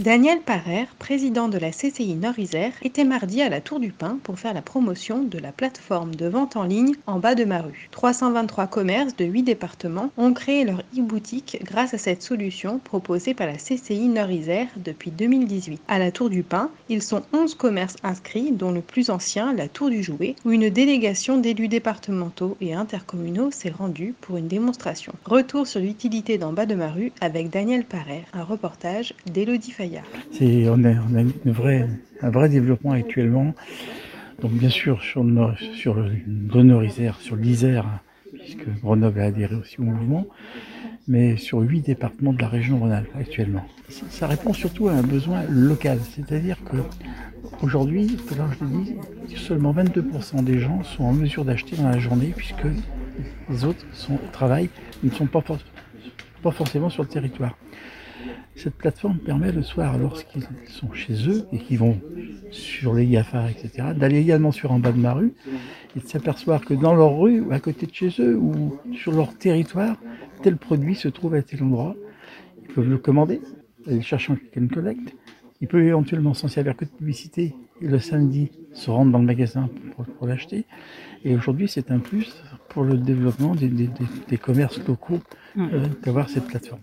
Daniel Parer, président de la CCI Nord-Isère, était mardi à la Tour du Pin pour faire la promotion de la plateforme de vente en ligne en bas de ma rue. 323 commerces de 8 départements ont créé leur e-boutique grâce à cette solution proposée par la CCI Nord-Isère depuis 2018. À la Tour du Pin, ils sont 11 commerces inscrits, dont le plus ancien, la Tour du Jouet, où une délégation d'élus départementaux et intercommunaux s'est rendue pour une démonstration. Retour sur l'utilité d'en bas de ma rue avec Daniel Parer, un reportage on, a, un vrai développement actuellement. Donc bien sûr sur le, sur le Nord-Isère, sur l'Isère, puisque Grenoble a adhéré aussi au mouvement, mais sur huit départements de la région Rhône-Alpes actuellement. Ça répond surtout à un besoin local, c'est-à-dire que aujourd'hui, je l'ai dit, seulement 22% des gens sont en mesure d'acheter dans la journée, puisque les autres sont au travail, ne sont pas forcément sur le territoire. Cette plateforme permet le soir, lorsqu'ils sont chez eux et qu'ils vont sur les GAFA, etc., d'aller également sur en bas de ma rue et de s'apercevoir que dans leur rue, ou à côté de chez eux, ou sur leur territoire, tel produit se trouve à tel endroit. Ils peuvent le commander, aller chercher en click collecte. Ils peuvent éventuellement s'en servir que de publicité et le samedi se rendre dans le magasin pour, l'acheter. Et aujourd'hui, c'est un plus pour le développement des, commerces locaux euh, d'avoir cette plateforme.